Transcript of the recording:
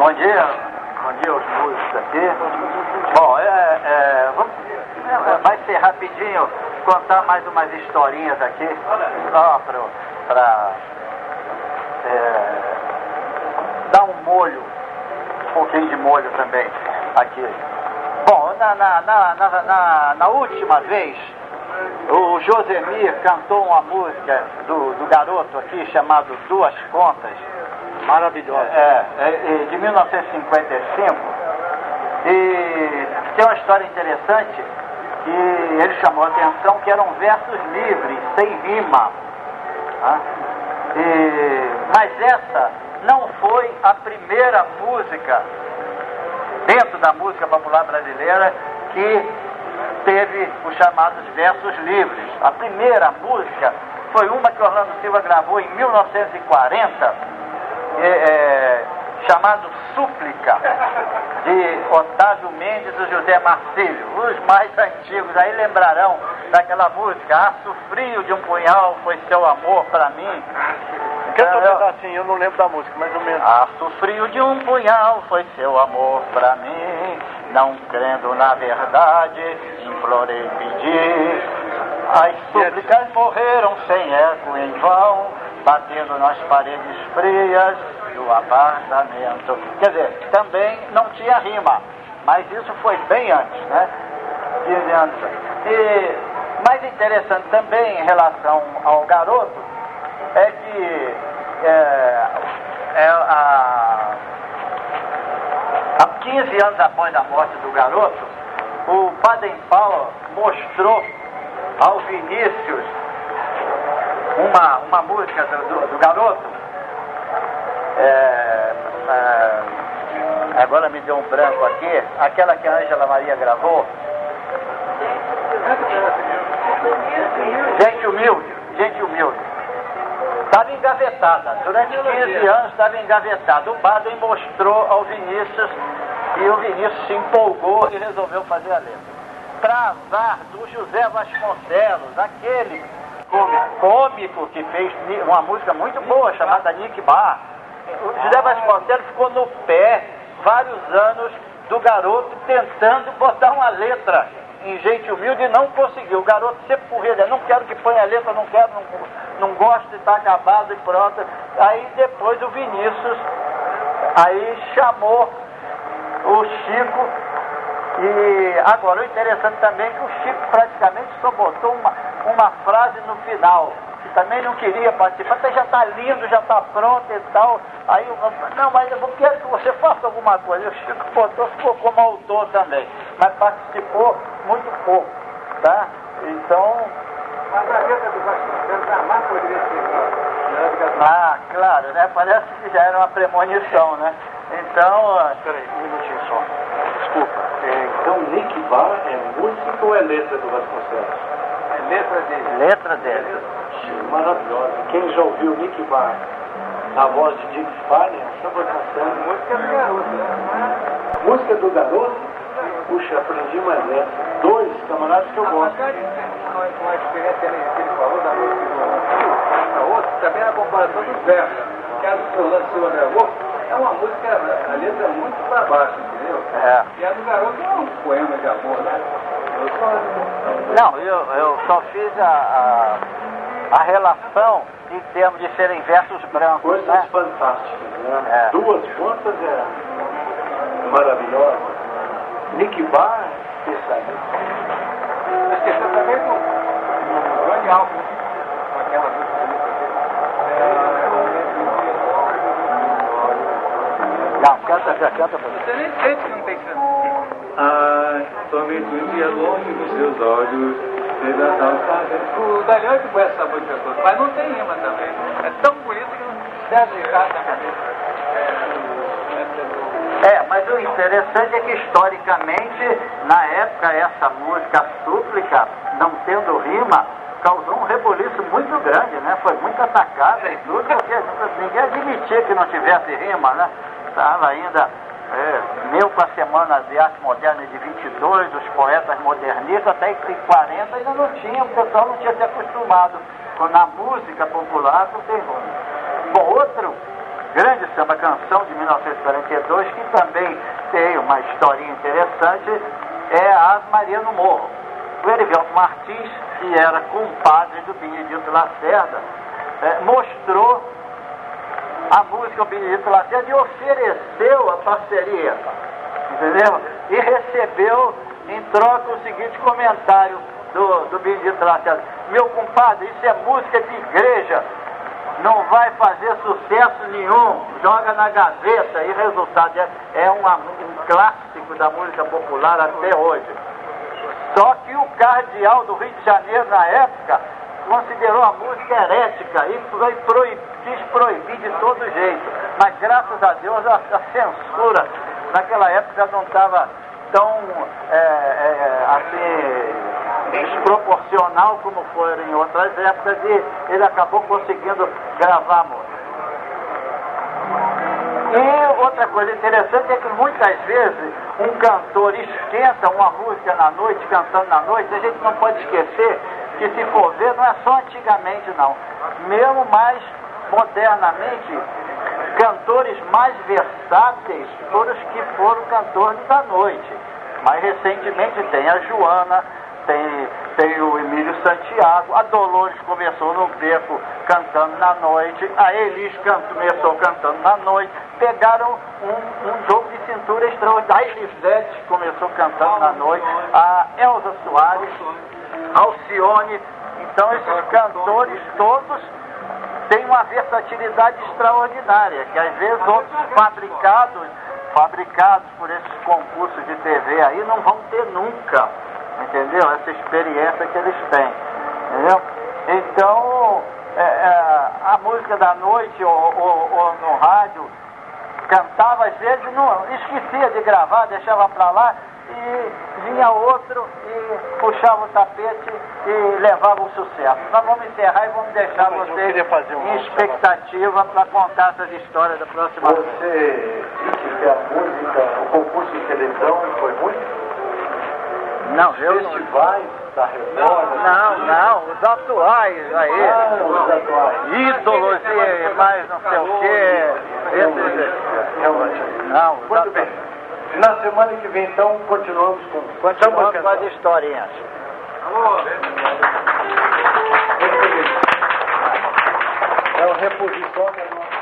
Bom dia, bom dia aos músicos aqui. Bom, é, é, vamos, é, vai ser rapidinho contar mais umas historinhas aqui, só para é, dar um molho, um pouquinho de molho também aqui. Bom, na, na, na, na, na última vez, o Josemir cantou uma música do, do garoto aqui chamado Duas Contas. Maravilhosa. É, é, de 1955. E tem uma história interessante que ele chamou a atenção que eram versos livres, sem rima. Tá? E, mas essa não foi a primeira música dentro da música popular brasileira que teve os chamados versos livres. A primeira música foi uma que Orlando Silva gravou em 1940, é, é, chamado Súplica, de Otávio Mendes e José Marcílio. Os mais antigos aí lembrarão daquela música, Aço frio de um punhal foi seu amor para mim. Canta um pedacinho, eu não lembro da música, mais ou menos. Aço frio de um punhal foi seu amor para mim, não crendo na verdade, implorei pedir. As súplicas morreram sem eco em vão, batendo nas paredes frias do apartamento. Quer dizer, também não tinha rima, mas isso foi bem antes, né? 15 anos. E mais interessante também em relação ao garoto é que é, é, a, há 15 anos após a morte do garoto, o Baden Powell mostrou ao Vinícius uma, uma música do, do, do garoto. É, é, agora me deu um branco aqui, aquela que a Ângela Maria gravou. Gente humilde, gente humilde. Estava engavetada, durante 15 anos estava engavetada. O Baden mostrou ao Vinícius e o Vinícius se empolgou e resolveu fazer a letra. Travar do José Vasconcelos, aquele cômico que fez uma música muito boa chamada Nick Bar. O José Vasconcelos ficou no pé vários anos do garoto tentando botar uma letra em gente humilde e não conseguiu. O garoto sempre corria, não quero que ponha a letra, não quero, não, não gosto, está acabado e pronto. Aí depois o Vinícius aí chamou o Chico e agora o interessante também é que o Chico praticamente só botou uma, uma frase no final, que também não queria participar, até já está lindo, já está pronto e tal. Aí eu, não, mas eu quero que você faça alguma coisa. O Chico botou, ficou como autor também, mas participou muito pouco, tá? Então. Mas a letra do Vasconcelos jamais poderia ser. Ah, claro, né? Parece que já era uma premonição, né? Então. Peraí, um minutinho só. Desculpa. É, Nick Bar é música ou é letra do Vasconcelos? É letra dele. Letra dele. Maravilhosa. Quem já ouviu Nick Bar na voz de Dick Farney, samba cantando. Música do garoto, né? Música do garoto? Puxa, aprendi mais essa. Dois camaradas que eu gosto. Apesar de com a experiência que ele falou da música do a outra, também na comparação dos versos, que a do Orlando Silva gravou, é uma música, a letra é muito para baixo, entendeu? É. E a do garoto é um poema de amor, né? Eu só... Não, eu, eu só fiz a, a, a relação em termos de serem versos brancos, Coisas né? fantásticas, né? É. Duas contas é maravilhosa. Nick Bar, especialista. Canta, já canta pra Você nem sente que não tem chance. Ai, somente um dia longe dos seus olhos, fez a tal O Daniel que conhece essa música toda, mas não tem rima também. É tão bonito que não deve ficar na cabeça. É, mas o interessante é que historicamente, na época, essa música súplica, não tendo rima, causou um reboliço muito grande, né? Foi muito atacada e tudo, porque ninguém admitia que não tivesse rima, né? Estava ainda é, meu com a Semana de Arte Moderna de 22, os poetas modernistas, até que em 40 ainda não tinha, o pessoal não tinha se acostumado com, na música popular com ter rima. Bom, outro grande samba canção de 1942, que também tem uma historinha interessante, é As Maria no Morro. O Erivelto Martins, que era compadre do Benedito Lacerda, é, mostrou a música ao Benedito Lacerda e ofereceu a parceria, entendeu? E recebeu em troca o seguinte comentário do, do Benedito Lacerda. Meu compadre, isso é música de igreja, não vai fazer sucesso nenhum, joga na gaveta e resultado é, é uma, um clássico da música popular até hoje. Só que o cardeal do Rio de Janeiro na época considerou a música herética e foi proib, quis proibir de todo jeito. Mas graças a Deus a, a censura naquela época não estava tão é, é, assim desproporcional como foi em outras épocas e ele acabou conseguindo gravar a música. E outra coisa interessante é que muitas vezes um cantor esquenta uma música na noite, cantando na noite, a gente não pode esquecer que se for ver, não é só antigamente não. Mesmo mais modernamente, cantores mais versáteis foram os que foram cantores da noite. Mais recentemente tem a Joana, tem, tem o Emílio Santiago, a Dolores começou no beco cantando na noite, a Elis começou cantando na noite, pegaram um, um jogo de cintura extraordinário, a Elisete começou cantando na noite, a Elza Soares, Alcione, então esses cantores todos têm uma versatilidade extraordinária, que às vezes outros fabricados, fabricados por esses concursos de TV aí não vão ter nunca entendeu? Essa experiência que eles têm, entendeu? Então, é, é, a música da noite ou, ou, ou, no rádio, cantava às vezes, não, esquecia de gravar, deixava para lá e vinha outro e puxava o tapete e levava o sucesso. Nós vamos encerrar e vamos deixar vocês em expectativa para contar essas histórias da próxima vez. Você disse que a música, o concurso de televisão foi muito? Não, eu não. Festivais da Record? Não, não, os atuais aí. Ah, os atuais. Ídolos e mais não sei o quê. Esses, Realmente. não, Muito bem. Na semana que vem, então, continuamos com Continuamos com as historinhas. É uma reposição da nossa.